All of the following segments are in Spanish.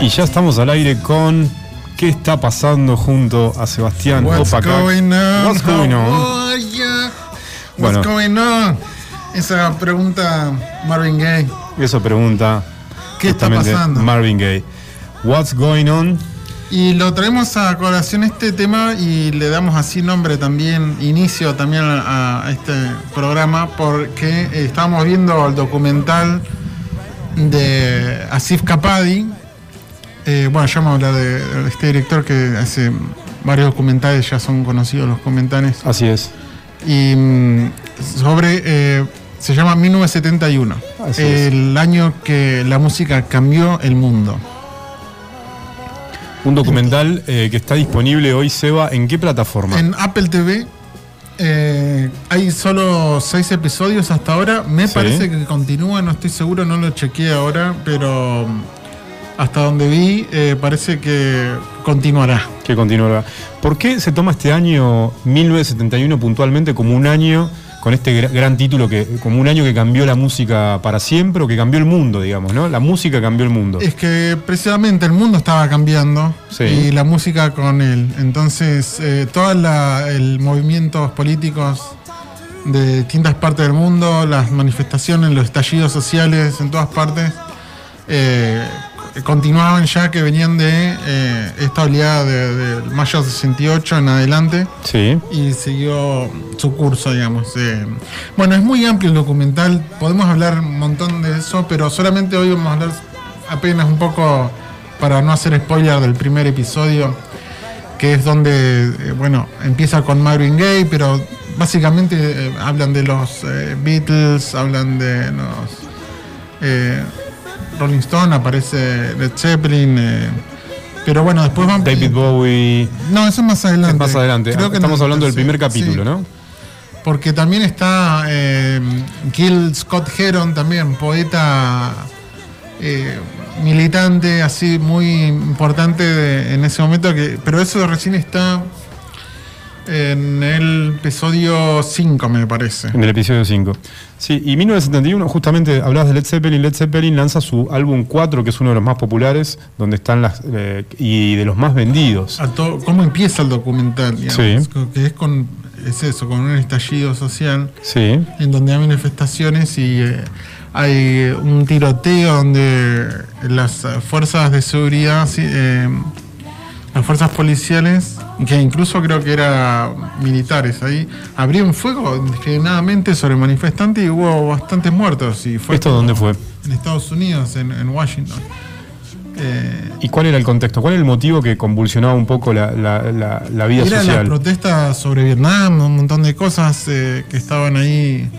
Y ya estamos al aire con ¿Qué está pasando junto a Sebastián What's going on? What's going on? Bueno. What's going on? Esa pregunta Marvin Gaye. Eso pregunta ¿Qué está pasando? Marvin Gaye. What's going on? Y lo traemos a colación este tema y le damos así nombre también, inicio también a, a este programa, porque estábamos viendo el documental de Asif Kapadi. Eh, bueno, ya vamos a hablar de, de este director que hace varios documentales, ya son conocidos los documentales. Así es. y mm, sobre eh, se llama 1971 Así es. el año que la música cambió el mundo Un documental eh, que está disponible hoy, Seba, ¿en qué plataforma? en Apple TV eh, hay solo seis episodios hasta ahora me Sí. parece que continúa no estoy seguro no lo chequeé ahora pero mm, hasta donde vi eh, parece que continuará Que continuará. ¿Por qué se toma este año 1971 puntualmente como un año con este gra- gran título que como un año que cambió la música para siempre o que cambió el mundo, digamos, ¿no? La música cambió el mundo. Es que precisamente el mundo estaba cambiando Sí. y la música con él. Entonces, eh, todos los movimientos políticos de distintas partes del mundo, las manifestaciones, los estallidos sociales en todas partes, eh, continuaban ya que venían de eh, esta oleada de, de mayo 68 en adelante Sí. y siguió su curso, digamos. eh. Bueno, es muy amplio el documental, podemos hablar un montón de eso, pero solamente hoy vamos a hablar apenas un poco para no hacer spoiler del primer episodio, que es donde, eh, bueno, empieza con Marvin Gaye, pero básicamente eh, hablan de los eh, Beatles, hablan de los eh, Rolling Stone, aparece Led Zeppelin. eh, pero bueno, después van... David Bowie. No, eso es más adelante. Más adelante. Creo que Estamos hablando del primer capítulo, sí. ¿no? Porque también está eh, Gil Scott Heron, también poeta eh, militante, así muy importante de- en ese momento. Que, pero eso recién está en el episodio 5, me parece. En el episodio 5. Sí, y 1971, justamente hablabas de Led Zeppelin. Led Zeppelin lanza su álbum 4, que es uno de los más populares, donde están las. eh, y de los más vendidos. A to- ¿Cómo empieza el documental? digamos? Sí. Que es, con, es eso, con un estallido social. Sí. en donde hay manifestaciones y eh, hay un tiroteo donde las fuerzas de seguridad, eh, las fuerzas policiales, que incluso creo que eran militares ahí, abrieron fuego indiscriminadamente sobre manifestantes y hubo bastantes muertos. Y fue ¿Esto dónde fue? En Estados Unidos, en, en Washington. Eh, ¿Y cuál era el contexto? ¿Cuál era el motivo que convulsionaba un poco la, la- la- la vida Era las social? protestas sobre Vietnam, un montón de cosas eh, que estaban ahí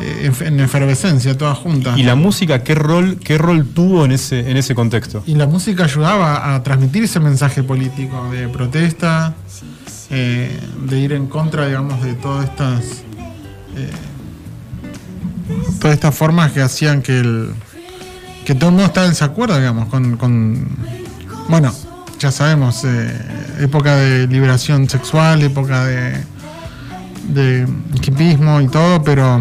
eh, en, en efervescencia, todas juntas. ¿Y la música qué rol, qué rol tuvo en ese, en ese contexto? Y la música ayudaba a transmitir ese mensaje político de protesta, eh, de ir en contra, digamos, de todas estas. eh, todas estas formas que hacían que el. que todo el mundo estaba en desacuerdo, digamos, con. con- bueno, ya sabemos, época de liberación sexual, época de. de hipismo y todo, pero.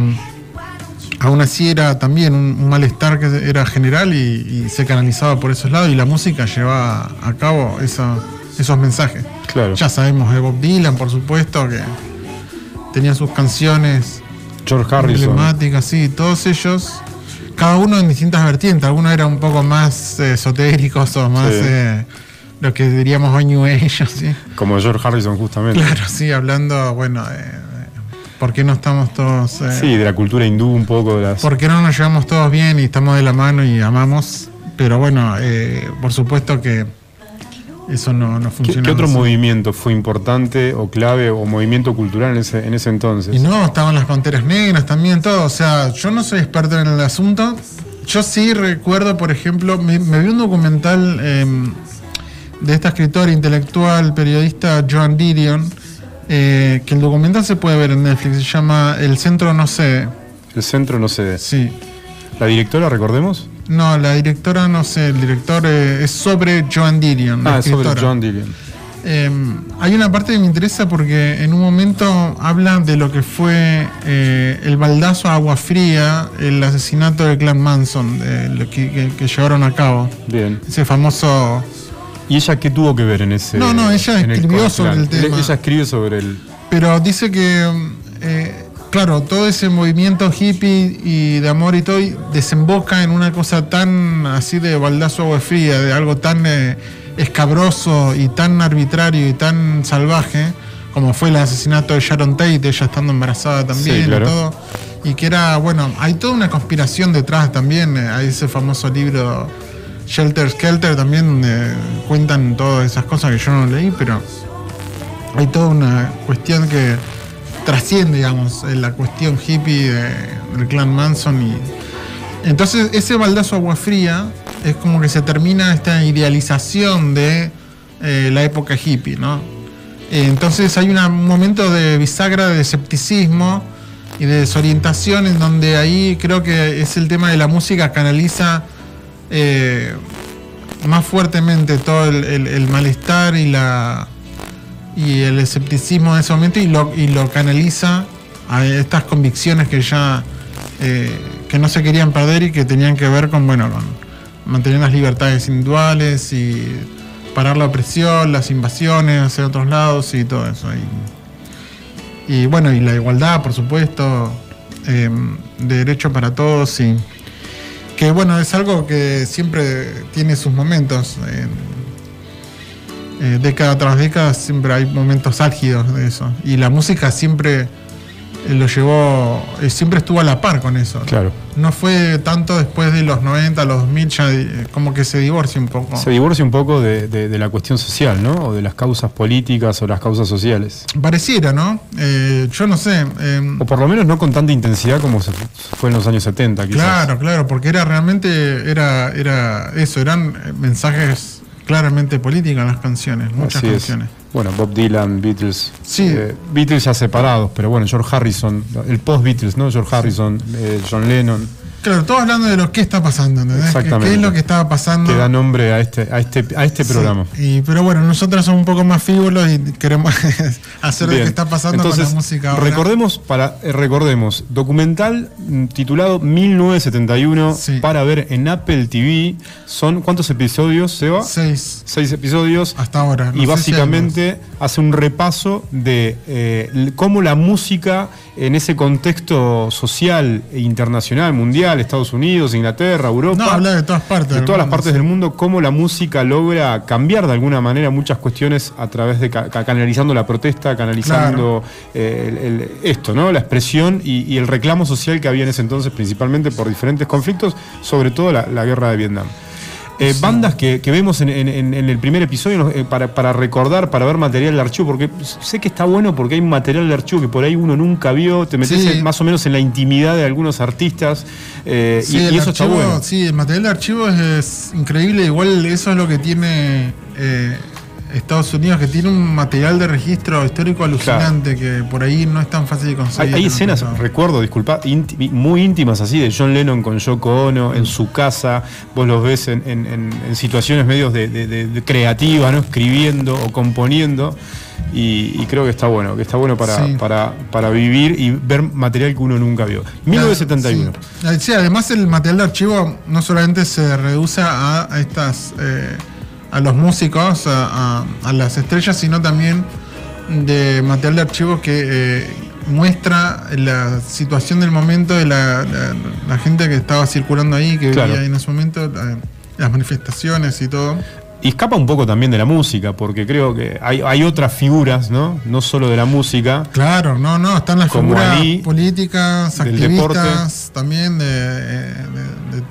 Aún así era también un, un malestar que era general y, y se canalizaba por esos lados y la música llevaba a cabo esa- esos mensajes. Claro. Ya sabemos de Bob Dylan, por supuesto, que tenía sus canciones George Harrison. emblemáticas, sí, todos ellos, cada uno en distintas vertientes, algunos eran un poco más eh, esotéricos o más Sí. eh, lo que diríamos hoy New Age, ¿sí? Como George Harrison, justamente. Claro, sí, hablando, bueno, eh, ¿por qué no estamos todos... eh, Sí, de la cultura hindú, un poco de las. ¿Por qué no nos llevamos todos bien y estamos de la mano y amamos? Pero bueno, eh, por supuesto que eso no, no ¿Qué, funciona. qué otro así. movimiento fue importante o clave o movimiento cultural en ese, en ese entonces? Y no, estaban las panteras negras también, todo. O sea, yo no soy experto en el asunto. Yo sí recuerdo, por ejemplo, me, me vi un documental eh, de esta escritora intelectual, periodista Joan Didion, eh, que el documental se puede ver en Netflix, se llama El Centro No sé. El centro no sé. Sí. ¿La directora, recordemos? No, la directora no sé, el director eh, es sobre Joan Didion. Ah, es sobre. John Dillion. Em, hay una parte que me interesa porque en un momento habla de lo que fue eh, el baldazo a agua fría, el asesinato del clan Manson, que, llevaron a cabo. Bien. Ese famoso. ¿Y ella qué tuvo que ver en ese.? No, no, ella escribió sobre el tema. Ella escribe sobre el. Pero dice que. Eh, claro, todo ese movimiento hippie y de amor y todo desemboca en una cosa tan así de baldazo a agua fría, de algo tan. Eh, escabroso y tan arbitrario y tan salvaje como fue el asesinato de Sharon Tate, ella estando embarazada también y todo. Y que era, bueno, hay toda una conspiración detrás también. Eh, hay ese famoso libro Shelter Skelter también eh, cuentan todas esas cosas que yo no leí, pero hay toda una cuestión que trasciende, digamos, la cuestión hippie del clan Manson. y Entonces, ese baldazo agua fría es como que se termina esta idealización de eh, la época hippie, ¿no? Entonces hay un momento de bisagra de escepticismo y de desorientación en donde ahí creo que es el tema de la música canaliza eh, más fuertemente todo el, malestar y la y el escepticismo en ese momento y lo, y lo canaliza a estas convicciones que ya eh, que no se querían perder y que tenían que ver con bueno con, mantener las libertades individuales y parar la opresión, las invasiones hacia otros lados y todo eso. Y, bueno, y la igualdad, por supuesto, em, de derecho para todos y que bueno, es algo que siempre tiene sus momentos. Eh, década tras década siempre hay momentos álgidos de eso. Y la música siempre lo llevó, eh, siempre estuvo a la par con eso. Claro. No fue tanto después de los 90, los 2000, ya eh, como que se divorcia un poco. Se divorcia un poco de, la cuestión social, ¿no? O de las causas políticas o las causas sociales. Pareciera, ¿no? Eh, yo no sé. o por lo menos no con tanta intensidad como se fue en los años 70, quizás. Claro, claro, porque era realmente, era, era eso, eran mensajes claramente políticos en las canciones, muchas canciones. Bueno, Bob Dylan, Beatles. Sí. Eh, Beatles ya separados, pero bueno, George Harrison, el post-Beatles, ¿no? George Harrison, eh, John Lennon. Claro, todos hablando de lo que está pasando, ¿entendés? Exactamente. ¿Qué, es lo que estaba pasando? Que da nombre a este, a este, a este programa. Y, pero bueno, nosotros somos un poco más frívolos y queremos hacer lo que está pasando con la música ahora. Recordemos, para, eh, recordemos, documental mm, titulado 1971 para ver en Apple TV. Son ¿cuántos episodios, Seba? Seis. Seis episodios. Hasta ahora. y básicamente hace un repaso de eh, cómo la música en ese contexto social e internacional, mundial, Estados Unidos, Inglaterra, Europa. No, habla de todas partes. De todas las partes del mundo, cómo la música logra cambiar de alguna manera muchas cuestiones a través de canalizando la protesta, canalizando eh, esto, ¿no? La expresión y, el reclamo social que había en ese entonces, principalmente por diferentes conflictos, sobre todo la guerra de Vietnam. Eh, bandas que, vemos en, el primer episodio eh, para, recordar, para ver material de archivo, porque sé que está bueno porque hay material de archivo que por ahí uno nunca vio, te metes más o menos en la intimidad de algunos artistas eh, y, eso está bueno. Sí, el material de archivo es, increíble, igual eso es lo que tiene Estados Unidos, que tiene un material de registro histórico alucinante que por ahí no es tan fácil de conseguir. Hay, escenas, recuerdo, disculpa, muy íntimas así, de John Lennon con Yoko Ono en su casa. Vos los ves en, situaciones medios de, creativa, ¿no? escribiendo o componiendo. Y, creo que está bueno, que está bueno para, para, para, vivir y ver material que uno nunca vio. 1971. Sí. además el material de archivo no solamente se reduce a, estas... Eh, a los músicos, a, las estrellas, sino también de material de archivo que eh, muestra la situación del momento de la, gente que estaba circulando ahí, que vivía ahí en ese momento, las manifestaciones y todo. Y escapa un poco también de la música, porque creo que hay, otras figuras, ¿no? No solo de la música. Claro, no, no, están las figuras políticas, activistas, también de, de,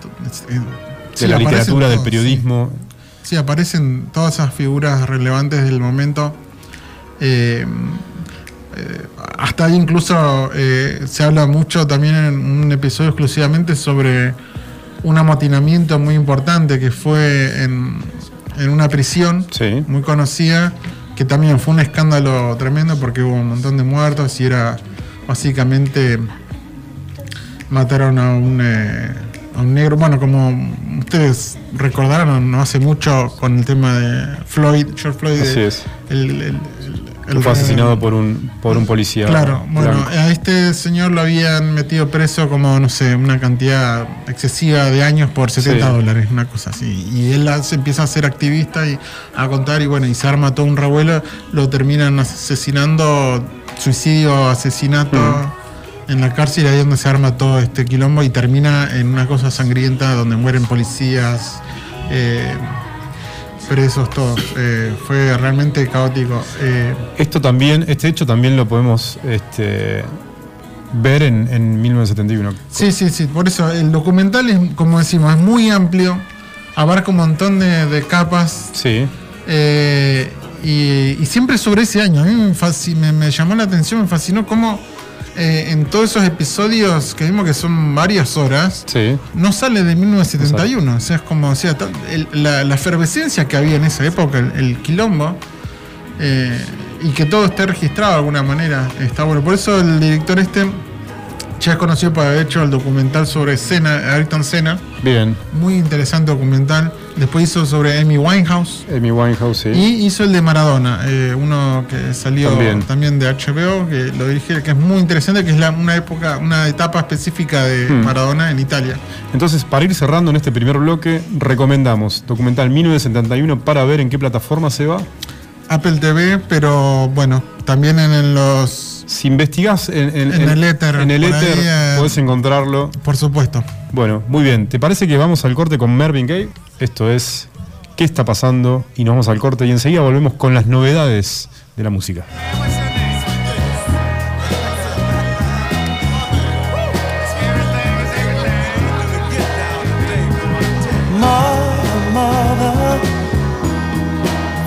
la literatura, del periodismo. Sí, aparecen todas esas figuras relevantes del momento. Eh, eh, hasta ahí incluso eh, se habla mucho también en un episodio exclusivamente sobre un amotinamiento muy importante que fue en, una prisión muy conocida, que también fue un escándalo tremendo porque hubo un montón de muertos y era básicamente mataron a un un negro, bueno, como ustedes recordaron, no hace mucho con el tema de Floyd, George Floyd, fue asesinado por un, por un policía. Claro, bueno, a este señor lo habían metido preso como, no sé, una cantidad excesiva de años por 70 dólares, una cosa así. Y él se empieza a ser activista y a contar y bueno, y se arma todo un revuelo, lo terminan asesinando, suicidio, asesinato. Mm. En la cárcel ahí donde se arma todo este quilombo y termina en una cosa sangrienta donde mueren policías, eh, presos todos. Eh, fue realmente caótico. Eh, Esto también, este hecho también lo podemos este, ver en, 1971. Sí, sí, sí. Por eso el documental es, como decimos, es muy amplio, abarca un montón de, capas. Sí. Eh, y, siempre sobre ese año. A mí me, me llamó la atención, me fascinó cómo eh, en todos esos episodios que vimos que son varias horas, no sale de 1971. O sea, es como, o sea, la, efervescencia que había en esa época, el, quilombo, eh, y que todo esté registrado de alguna manera, está bueno. Por eso el director este ya es conocido por haber hecho el documental sobre Senna, Ayrton Senna. Bien. Muy interesante documental. Después hizo sobre Amy Winehouse. Amy Winehouse, sí. Y hizo el de Maradona, eh, uno que salió también. de HBO, que lo dirige, que es muy interesante, que es una época, una etapa específica de hmm. Maradona en Italia. Entonces, para ir cerrando en este primer bloque, recomendamos documental 1971 para ver en qué plataforma se va. Apple TV, pero bueno, también en los si investigás en, el éter, en el éter eh, podés encontrarlo. Por supuesto. Bueno, muy bien. ¿Te parece que vamos al corte con Mervyn Gaye? Esto es ¿Qué está pasando? Y nos vamos al corte y enseguida volvemos con las novedades de la música.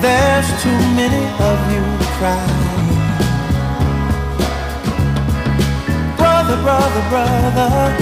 there's too many of you brother, brother,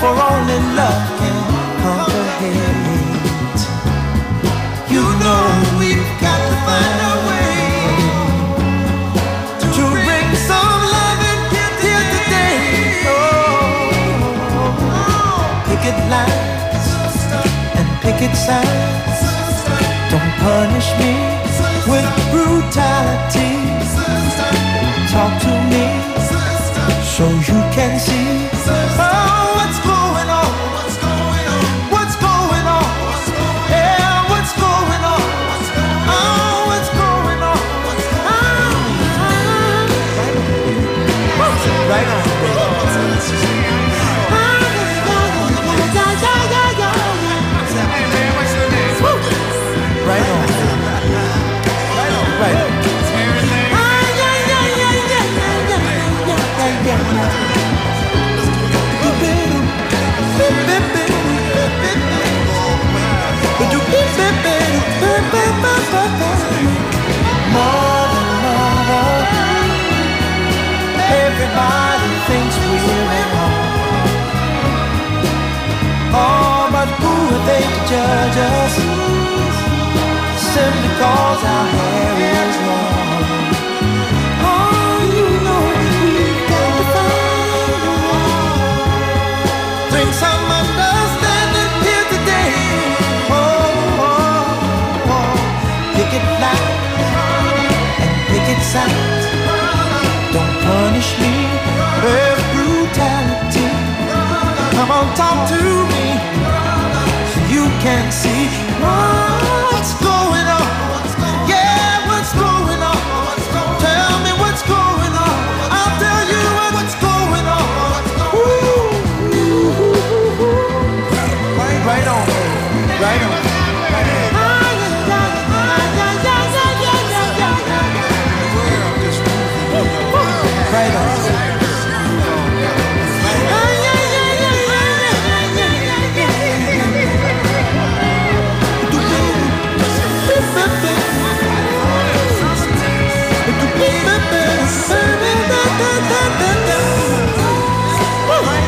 for only love can conquer hate. You know we've got to find a way to bring some love in here today. Oh, picket lines and picket signs. Don't punish me with brutality. Talk to me so you can see just simply cause I can see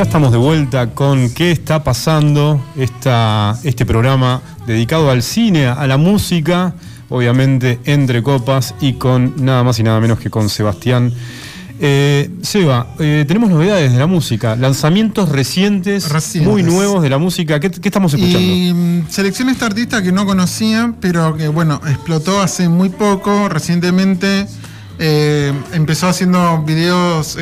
Ya estamos de vuelta con ¿Qué está pasando? Esta, este programa dedicado al cine, a la música, obviamente entre copas y con nada más y nada menos que con Sebastián. Eh, Seba, eh, tenemos novedades de la música, lanzamientos recientes, muy nuevos de la música. ¿Qué, estamos escuchando? Y mm, seleccioné esta artista que no conocía, pero que bueno, explotó hace muy poco, recientemente. Eh, empezó haciendo videos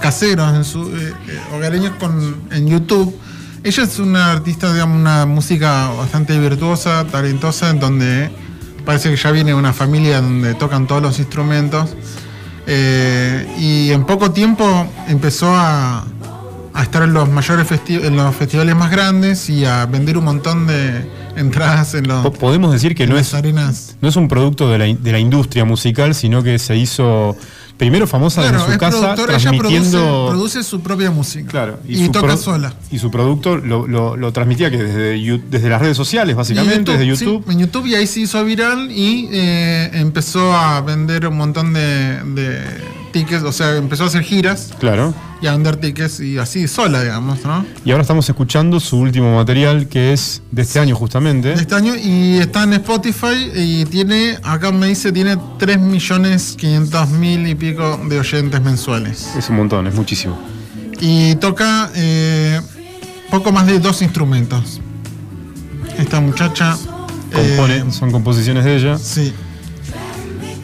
caseros, en su, eh, eh, hogareños con, en YouTube. Ella es una artista, digamos, una música bastante virtuosa, talentosa, en donde parece que ya viene una familia donde tocan todos los instrumentos. Eh, y en poco tiempo empezó a, a estar en los mayores en los festivales más grandes y a vender un montón de entradas en los podemos decir que no es arenas. no es un producto de la, de la industria musical sino que se hizo primero famosa en su casa transmitiendo produce, su propia música. Claro y, toca sola. y su producto lo, transmitía que desde, desde las redes sociales básicamente desde YouTube. en YouTube y ahí se hizo viral y eh, empezó a vender un montón de o sea, empezó a hacer giras. Claro. Y a vender tickets y así sola, digamos, ¿no? Y ahora estamos escuchando su último material que es de este año justamente. De este año y está en Spotify y tiene, acá me dice, tiene 3 millones 500 mil y pico de oyentes mensuales. Es un montón, es muchísimo. Y toca eh, poco más de dos instrumentos. Esta muchacha... Compone, eh, son composiciones de ella. Sí.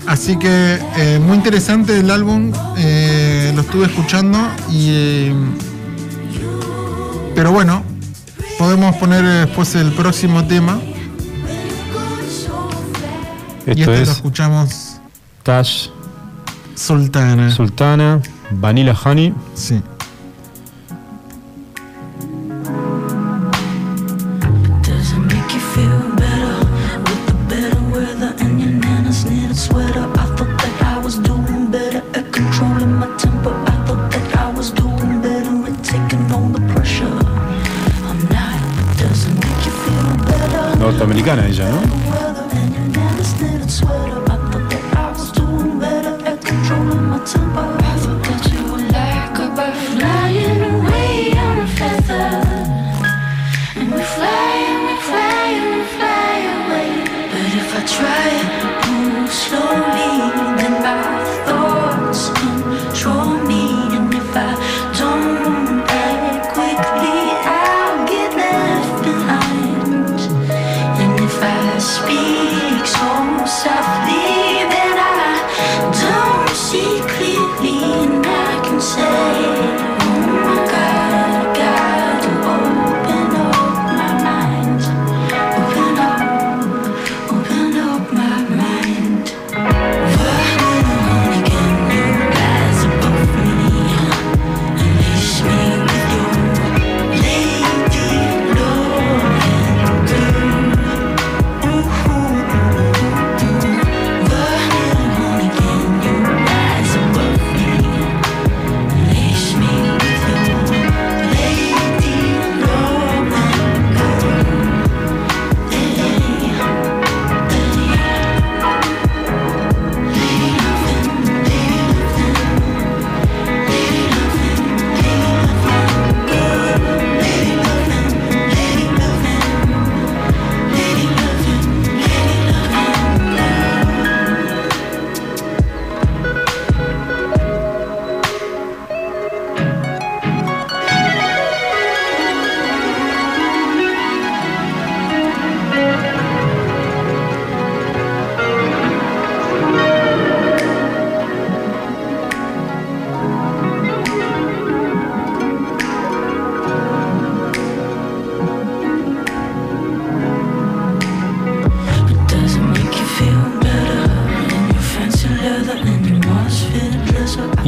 Así que eh, muy interesante el álbum, eh, lo estuve escuchando y... Eh, pero bueno, podemos poner después el próximo tema. Esto y este lo escuchamos. Tash. Sultana. Sultana. Vanilla Honey. Sí. Norteamericana ella, ¿no?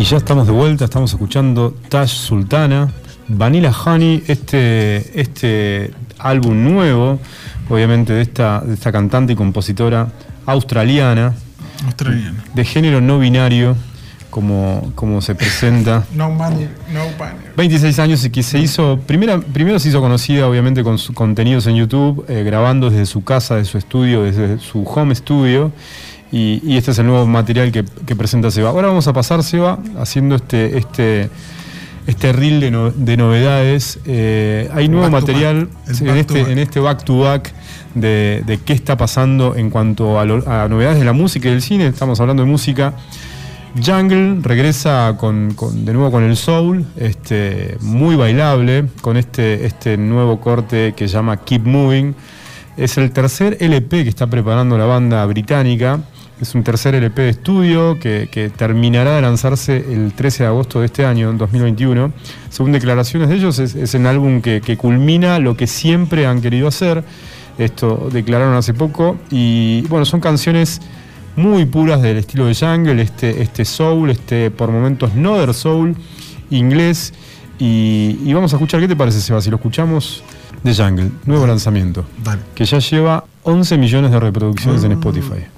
Ya estamos de vuelta, estamos escuchando Tash Sultana, Vanilla Honey, este, este álbum nuevo, obviamente de esta, de esta cantante y compositora australiana, Australiana. de género no binario, como, como se presenta. No money, no money. 26 años y que se hizo, primera, primero se hizo conocida obviamente con sus contenidos en YouTube, eh, grabando desde su casa, de su estudio, desde su home studio. Y, y este es el nuevo material que, que presenta Seba. Ahora vamos a pasar, Seba, haciendo este, este, este reel de, no- de novedades. Eh, hay nuevo Back material en, este, back. en este back to back de, de qué está pasando en cuanto a, lo- a novedades de la música y del cine. Estamos hablando de música. Jungle regresa con, con- de nuevo con el soul, este, muy bailable, con este, este nuevo corte que se llama Keep Moving. Es el tercer LP que está preparando la banda británica. Es un tercer LP de estudio que, que terminará de lanzarse el 13 de agosto de este año, en 2021. Según declaraciones de ellos, es, es un álbum que, que culmina lo que siempre han querido hacer. Esto declararon hace poco. Y bueno, son canciones muy puras del estilo de Jungle, este, este soul, este por momentos Nother Soul, inglés. Y, y vamos a escuchar, ¿qué te parece, Seba? Si lo escuchamos de Jungle, nuevo lanzamiento, que ya lleva 11 millones de reproducciones en Spotify.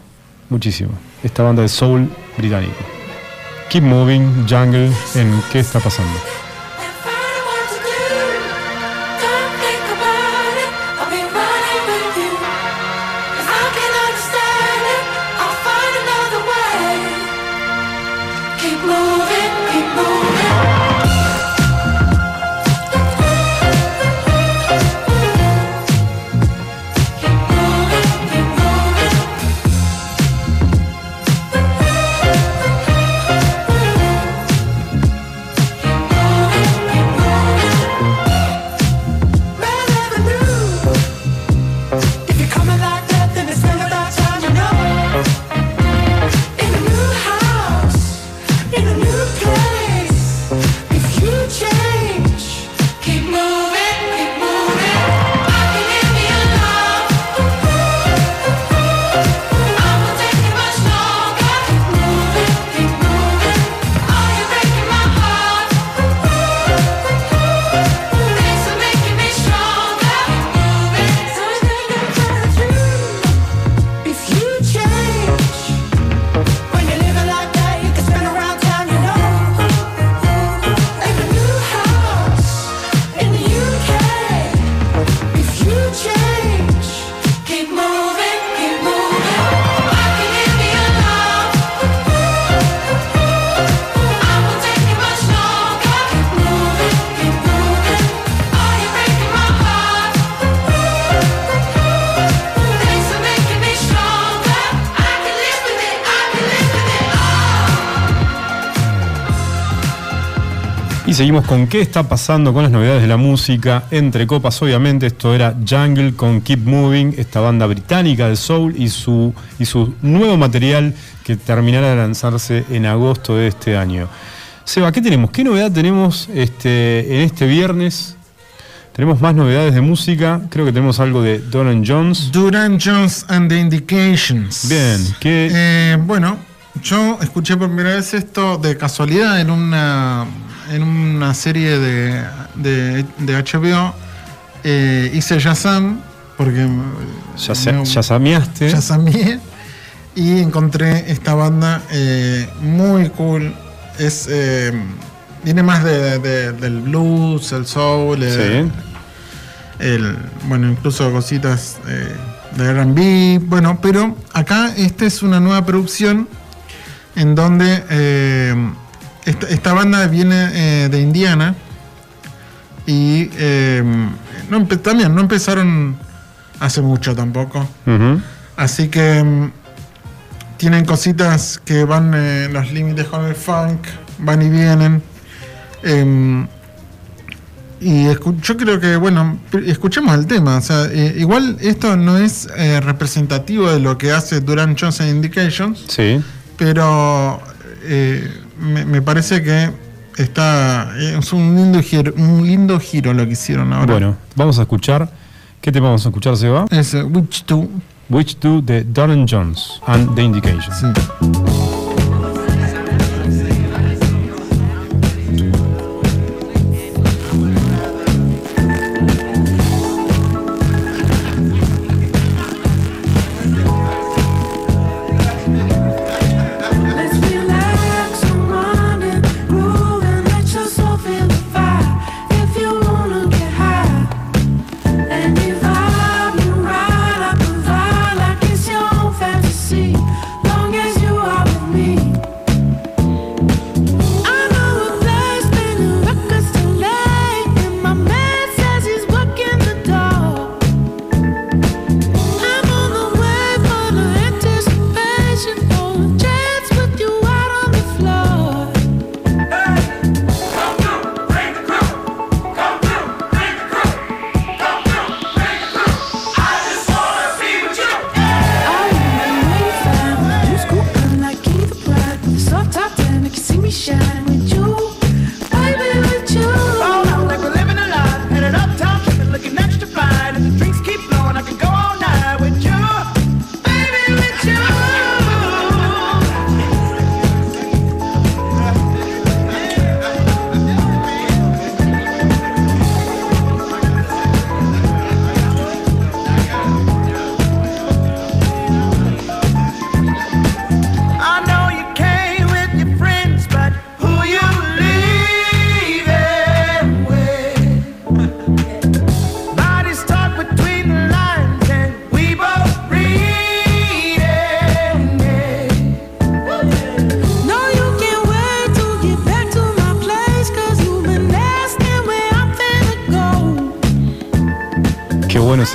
Muchísimo. Esta banda de soul británico. Keep Moving, Jungle, en ¿Qué está pasando? Seguimos con qué está pasando con las novedades de la música. Entre copas, obviamente, esto era Jungle con Keep Moving, esta banda británica de soul y su, y su nuevo material que terminará de lanzarse en agosto de este año. Seba, ¿qué tenemos? ¿Qué novedad tenemos este, en este viernes? Tenemos más novedades de música. Creo que tenemos algo de Doran Jones. Duran Jones and the Indications. Bien, ¿qué- Eh, bueno, yo escuché por primera vez esto de casualidad en una, en una serie de, de, de HBO. Eh, hice Shazam, porque Ya, se, me- ya sameaste. Shazamié, y encontré esta banda eh, muy cool. Es, eh, viene más de- de- del blues, el soul, el, Sí. el- bueno, incluso cositas eh, de RB. Bueno, pero acá esta es una nueva producción en donde eh, esta, esta banda viene eh, de Indiana y eh, no empe- también no empezaron hace mucho tampoco. Así que mm, tienen cositas que van eh, en los límites con el funk, van y vienen. Em, y yo creo que, bueno, escuchemos el tema. O sea, eh, igual esto no es eh, representativo de lo que hace Duran Jones and Indications, Sí. pero eh, me, me parece que está. eh, es un lindo, giro, un lindo giro lo que hicieron ahora. Bueno, vamos a escuchar. ¿Qué tema vamos a escuchar, Seba? Es eh, Witch 2. Which Do de Doran Jones and The Indication. Sí.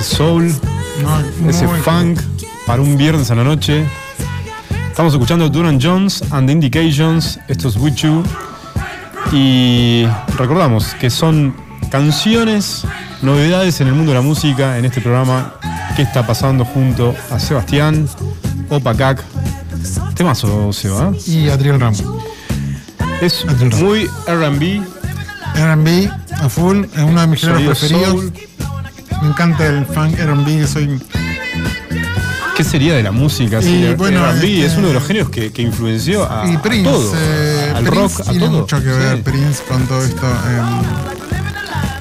Ese soul, No, ese funk para un viernes a la noche. Estamos escuchando Duran Jones and the Indications. Esto es With You. Y recordamos que son canciones, novedades en el mundo de la música en este programa que está pasando junto a Sebastián, Opacac. Temazo, Seba. ¿eh? Y Adriel Ramos. Es Adriel Ramos. muy RB, RB a full, es uno de mis géneros preferidos. soul. Me encanta el funk RB, soy. ¿Qué sería de la música? Y Sí, el bueno, R&B este- es uno de los géneros que, que influenció a, Y a Prince. todo, eh, al Prince rock, a tiene todo. mucho que ver Sí. Prince con todo esto. em,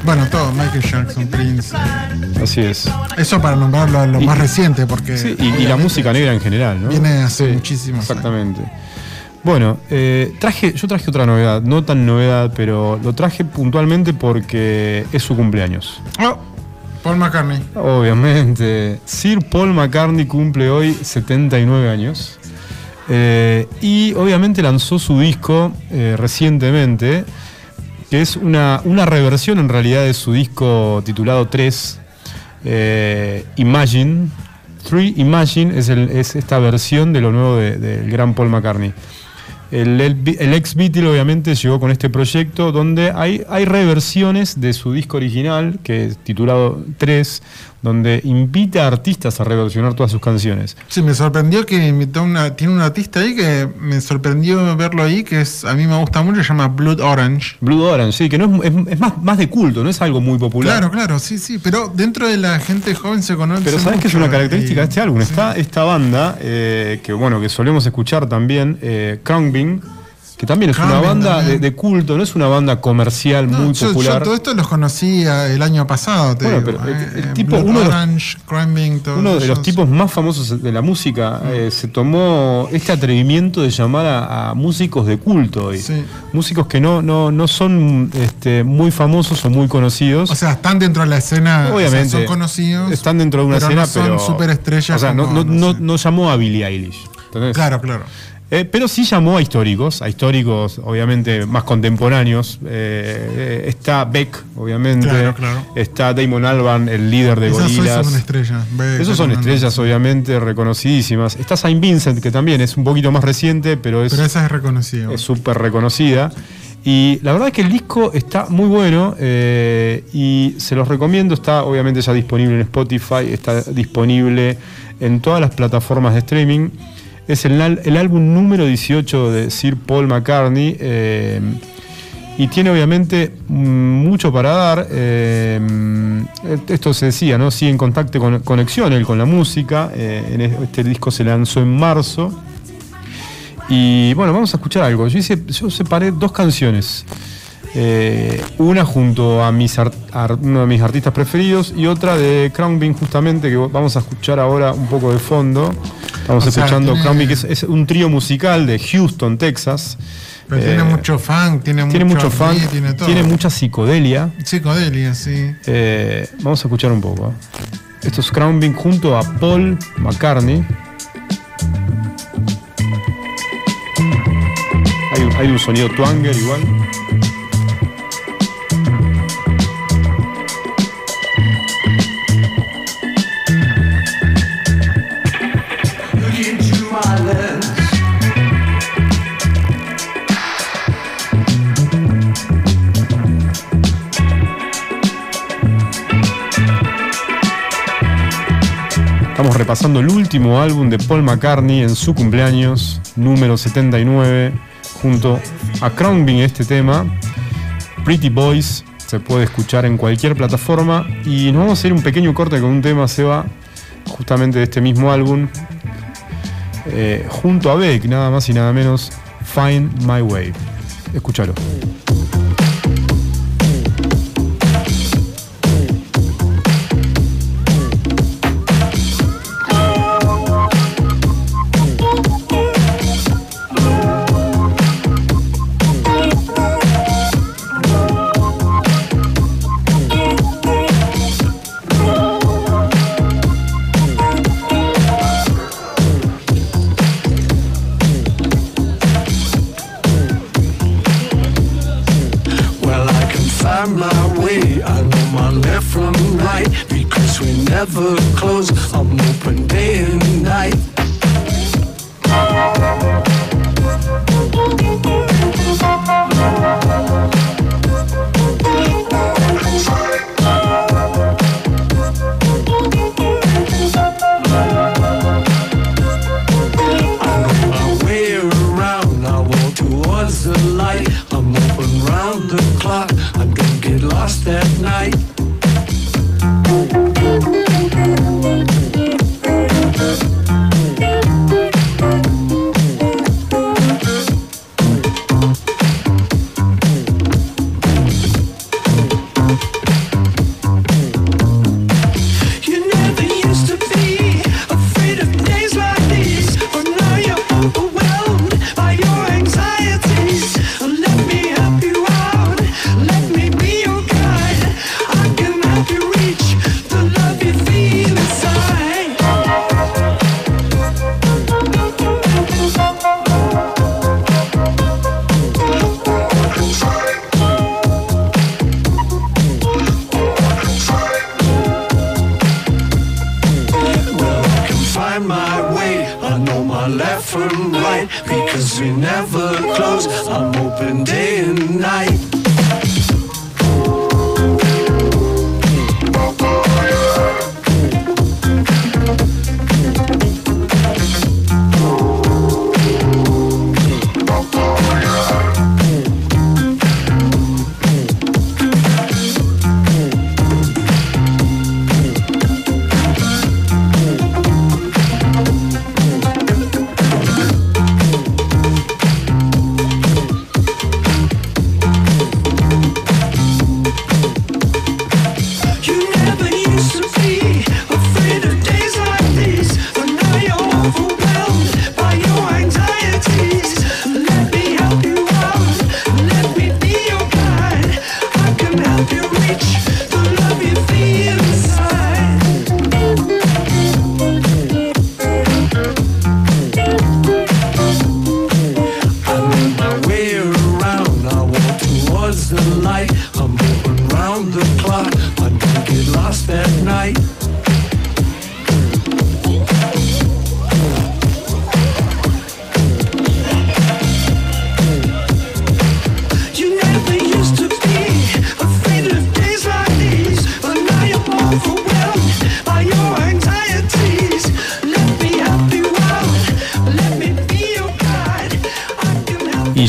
bueno, todo, Michael Jackson, Prince. eh, Así es. eso para nombrarlo a lo Y- más reciente, porque. Sí, y- y, la música negra en general, ¿no? Viene hace Sí, muchísimos años. Exactamente. Bueno, eh, traje, yo traje otra novedad, no tan novedad, pero lo traje puntualmente porque es su cumpleaños. Oh, Paul McCartney. Obviamente, Sir Paul McCartney cumple hoy 79 años. Eh, y obviamente lanzó su disco eh, recientemente, que es una, una reversión en realidad de su disco titulado 3, eh, Imagine. 3 Imagine es, esta versión de lo nuevo de- del gran Paul McCartney. El, ex Beatle obviamente llegó con este proyecto donde hay, hay reversiones de su disco original, que es titulado 3, donde invita a artistas a reversionar todas sus canciones. Sí, me sorprendió que invitó una. Tiene un artista ahí que me sorprendió verlo ahí, que es a mí me gusta mucho, se llama Blood Orange. Blue Orange, sí, que no es, es- es más, más de culto, no es algo muy popular. Claro, claro, sí, sí. Pero dentro de la gente joven se conoce. Pero sabes que es una característica de este álbum. sí. Está esta banda, eh, que bueno, que solemos escuchar también, eh, que también es una banda de, culto, no es una banda comercial No, muy yo, yo popular. todo esto los conocía el año pasado, te Bueno, digo, pero eh, el tipo- uno de los- Orange, Crumbing, Uno de los tipos más famosos de la música eh, se tomó este atrevimiento de llamar a, a músicos de culto hoy. Sí. Músicos que no, no, no son este, muy famosos o muy conocidos. O sea, están dentro de la escena, o sea, Obviamente. son conocidos. Están dentro de una pero escena, no son pero. superestrellas O sea, no, como, no, no no- sé. no llamó a Billie Eilish. ¿entendés? Claro, claro. Eh, pero sí llamó a históricos, a históricos obviamente más contemporáneos. Eh, eh, está Beck, obviamente. Claro, claro. Está Damon Albarn, el líder de Esas hoy Gorillaz. son estrellas. Esos son estrellas obviamente reconocidísimas. Está Saint Vincent, que también es un poquito más reciente, pero es Pero esa es reconocida. es súper reconocida. Y la verdad es que el disco está muy bueno eh, y se los recomiendo. Está obviamente ya disponible en Spotify, está disponible en todas las plataformas de streaming. Es el, el álbum número 18 de Sir Paul McCartney eh, y tiene obviamente mucho para dar. eh, esto se decía, ¿no? Sigue en contacto con conexión él con la música. eh, en este disco se lanzó en marzo. Y bueno, vamos a escuchar algo. Yo, hice, yo separé dos canciones. Una junto a mis uno de mis artistas preferidos y otra de Crown Bean justamente que vamos a escuchar ahora un poco de fondo. Estamos O escuchando tiene- que es, es un trío musical de Houston, Texas. Pero Eh, tiene mucho funk, tiene, tiene mucho R&B, funk, tiene todo. tiene mucha psicodelia. Psicodelia, sí. Eh, vamos a escuchar un poco. ¿eh? Esto es Crown Bean junto a Paul McCartney. Hay, hay un sonido twanger igual. Estamos repasando el último álbum de Paul McCartney en su cumpleaños, número 79, junto a Bean este tema. Pretty Boys se puede escuchar en cualquier plataforma. Y nos vamos a hacer un pequeño corte con un tema, Seba, justamente de este mismo álbum, eh, junto a Beck, nada más y nada menos, Find My Way. Escúchalo. from right because we never night.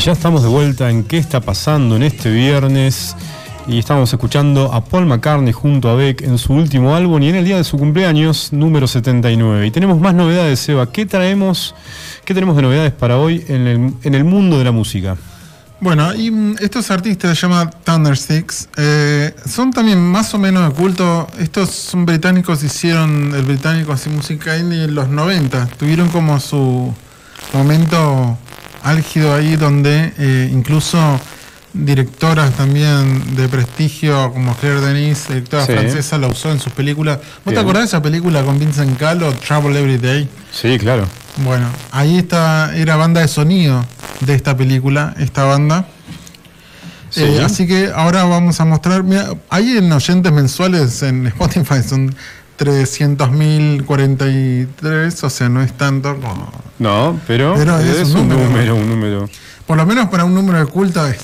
Ya estamos de vuelta en qué está pasando en este viernes. Y estamos escuchando a Paul McCartney junto a Beck en su último álbum y en el día de su cumpleaños, número 79. Y tenemos más novedades, Seba. ¿Qué traemos? ¿Qué tenemos de novedades para hoy en el, mundo de la música? Bueno, mm, estos artistas se llaman Thundersticks. eh, son también más o menos de culto. Estos son británicos, hicieron el británico así música indie en los 90. Tuvieron como su momento álgido ahí donde eh, incluso directoras también de prestigio como Claire Denis, directora Sí. francesa, la usó en sus películas. ¿Vos Bien. te acordás de esa película con Vincent Gallo, Trouble Every Day? Sí, claro. Bueno, ahí está, era banda de sonido de esta película, esta banda. Sí. Eh, así que ahora vamos a mostrar, mira, hay en oyentes mensuales en Spotify, son 300.043, o sea, no es tanto como... No, pero, Pero es es, un número. número, un número. Por lo menos para un número de culto es.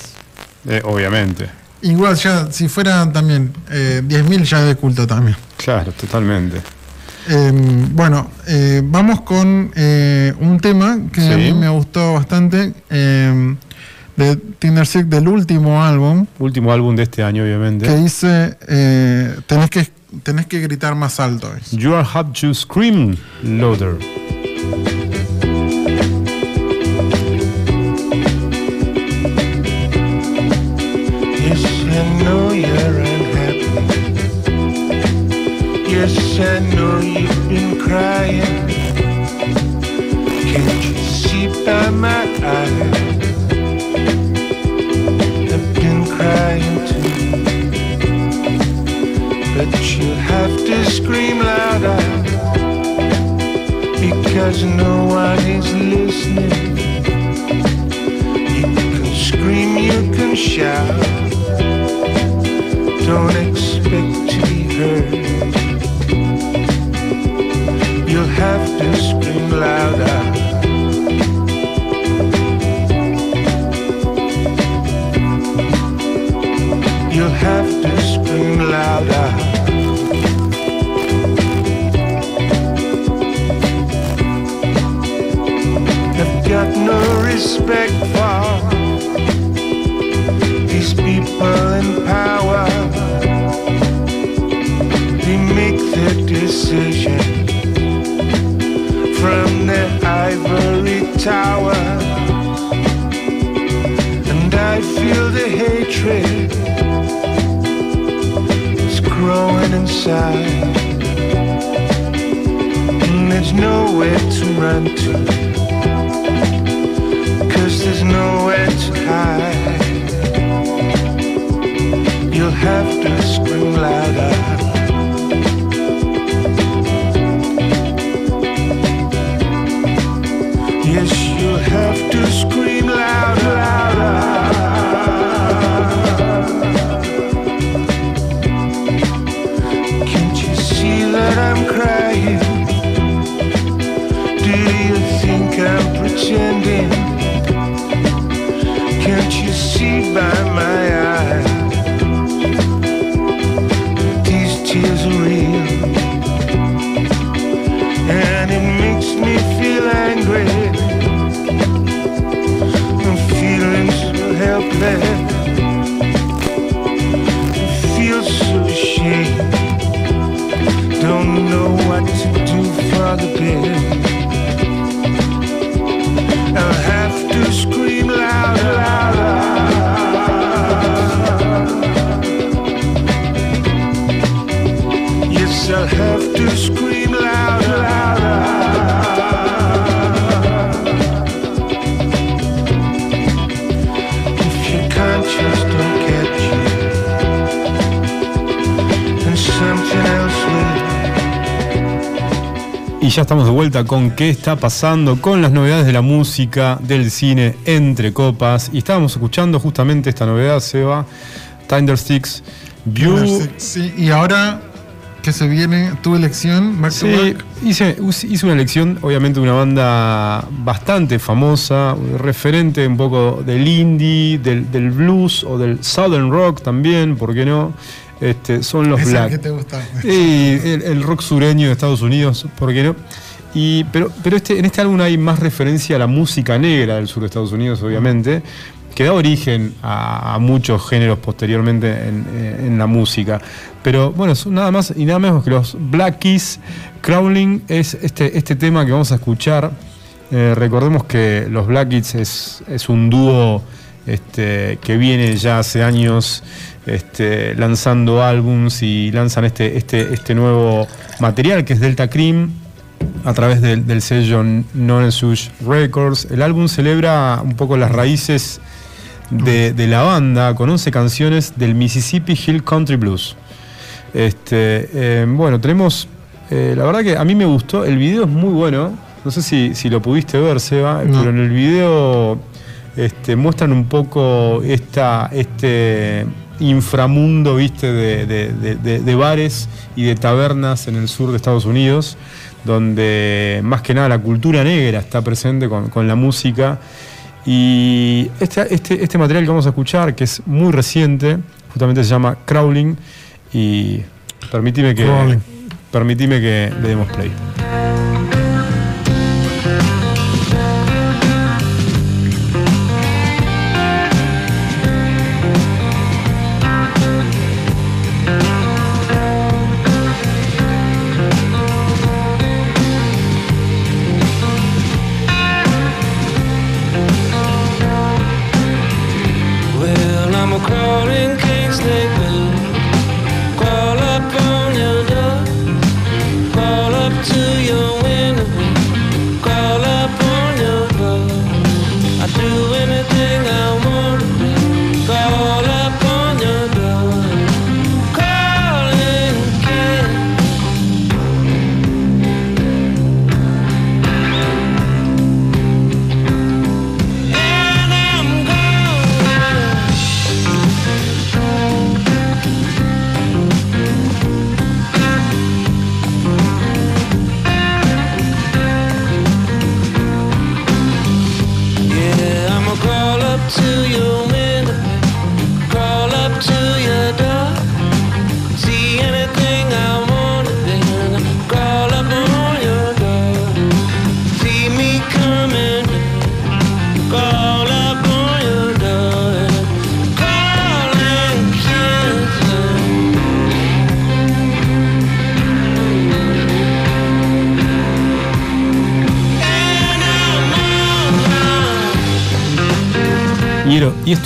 Eh, obviamente. Igual ya, si fuera también eh, 10.000 ya es de culto también. Claro, totalmente. Eh, bueno, eh, vamos con eh, un tema que a Sí. mí me gustó bastante eh, de Tinder Sick del último álbum Último álbum de este año, obviamente. que dice eh, tenés que tenés que gritar más alto. es. You are have to scream louder. Yes, I know you're unhappy. Yes, I know you've been crying. Can't you see by my eyes? Scream louder because no one is listening. You can scream, you can shout. Don't expect to be heard. You'll have to scream louder. You'll have to scream louder. Got no respect for these people in power. They make their decision from their ivory tower. And I feel the hatred is growing inside. And there's nowhere to run to. Yes, you'll have to scream vuelta con qué está pasando con las novedades de la música, del cine, entre copas. Y estábamos escuchando justamente esta novedad, Seba, Tindersticks, View. Sí, y ahora que se viene tu elección, back Sí, back. hice, hice una elección, obviamente, de una banda bastante famosa, referente un poco del indie, del, del blues o del southern rock también, ¿por qué no? Este, son los Es el Black. que te gusta. Sí, el, el rock sureño de Estados Unidos, ¿por qué no? Y, pero este, en este álbum hay más referencia a la música negra del sur de Estados Unidos, obviamente, que da origen a, muchos géneros posteriormente en, eh, en la música. Pero bueno, son nada más y nada menos que los Black Keys. Crawling es este, este tema que vamos a escuchar. Eh, recordemos que los Black Keys es, un dúo este, que viene ya hace años lanzando álbums y lanzan este, este nuevo material que es Delta Cream a través del, del sello Nonesush Records. El álbum celebra un poco las raíces de, de la banda con 11 canciones del Mississippi Hill Country Blues. Este, eh, bueno, tenemos. eh, la verdad que a mí me gustó. El video es muy bueno. No sé si, si lo pudiste ver, Seba, No. pero en el video este, muestran un poco esta, este inframundo, viste, de- de bares y de tabernas en el sur de Estados Unidos, donde más que nada la cultura negra está presente con, con la música. Y este, este, este material que vamos a escuchar, que es muy reciente, justamente se llama Crawling, y que, permitime que le demos play.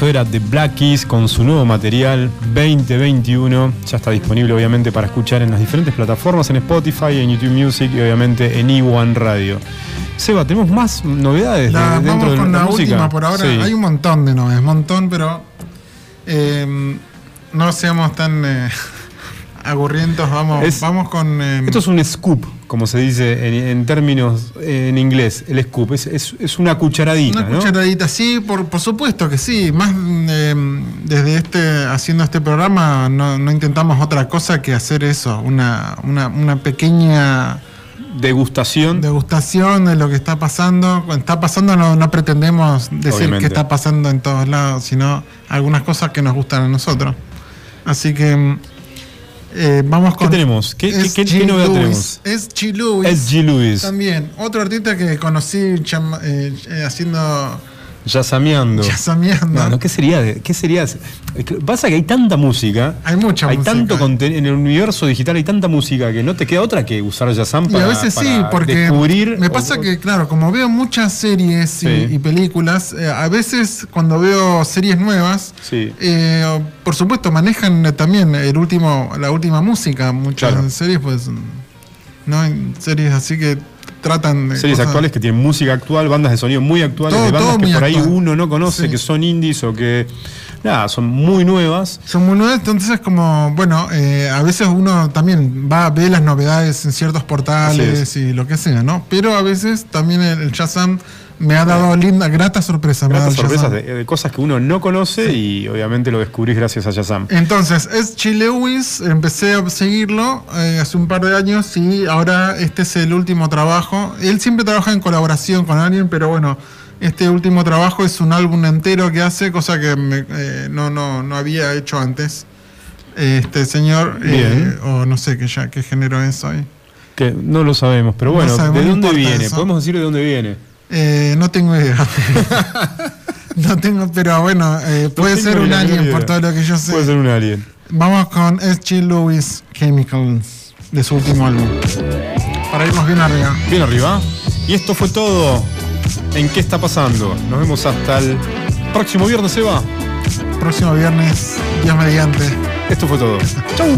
Esto, era The Black Keys con su nuevo material 2021. Ya está disponible obviamente para escuchar en las diferentes plataformas, en Spotify, en YouTube Music y obviamente en E1 Radio. Seba, ¿tenemos más novedades de- dentro vamos de con la, la, música? última por ahora. Sí. Hay un montón de novedades, montón, pero eh, no seamos tan eh, agurrientos. Vamos, Es- vamos con. eh, Esto es un scoop, como se dice en, en términos eh, en inglés, el scoop. Es, es- es una cucharadita, Una ¿no? cucharadita, sí, por, por supuesto que sí. Más eh, desde este, haciendo este programa, no, no intentamos otra cosa que hacer eso, una, una, una pequeña Degustación. degustación de lo que está pasando. Cuando está pasando no, no pretendemos decir Obviamente. que está pasando en todos lados, sino algunas cosas que nos gustan a nosotros. Así que mm, eh, vamos con... tenemos? ¿Qué- qué- qué- qué novedad tenemos? S.G. Lewis. S.G. Lewis. También, otro artista que conocí eh, eh, haciendo... Yasameando. Yasameando. No, no, ¿qué sería? de- ¿Qué sería? Pasa que hay tanta música. Hay mucha Hay música. tanto contenido. En el universo digital hay tanta música que no te queda otra que usar Yasam Y para, a veces sí, para porque descubrir. me pasa o- que, claro, como veo muchas series y, Sí. y películas, eh, a veces cuando veo series nuevas, Sí. eh, por supuesto manejan eh, también el último, la última música, muchas Claro. series, pues, no Hay series así que tratan de Series cosas- actuales que tienen música actual, bandas de sonido muy actuales, Todo- de bandas que por ahí actual. uno no conoce, Sí. que son indies o que. Nada, son muy nuevas. Son muy nuevas, entonces como, bueno, eh, a veces uno también va a ver las novedades en ciertos portales es. y lo que sea, ¿no? Pero a veces también el, el Shazam me ha dado linda, gratas sorpresas. me ha Gratas sorpresas de, de cosas que uno no conoce y obviamente lo descubrís gracias a Yasam. Entonces, es Chi Lewis, empecé a seguirlo eh, hace un par de años y ahora este es el último trabajo. Él siempre trabaja en colaboración con alguien, pero bueno, este último trabajo es un álbum entero que hace, cosa que me- eh, no, no, no había hecho antes. Este señor, eh, o no sé qué, ya, qué género es hoy. Que no lo sabemos, pero No bueno, sabemos, ¿de dónde viene? eso. Podemos decir de dónde viene. Eh, no tengo idea. no tengo, pero bueno, eh, puede ser un alien por todo lo que yo sé. Puede ser un alien. Vamos con S.G. Lewis Chemicals de su último álbum. Para irnos bien arriba. Bien arriba. Y esto fue todo. ¿En qué está pasando? Nos vemos hasta el próximo viernes, Seba. Próximo viernes, Dios mediante. Esto fue todo. Chau.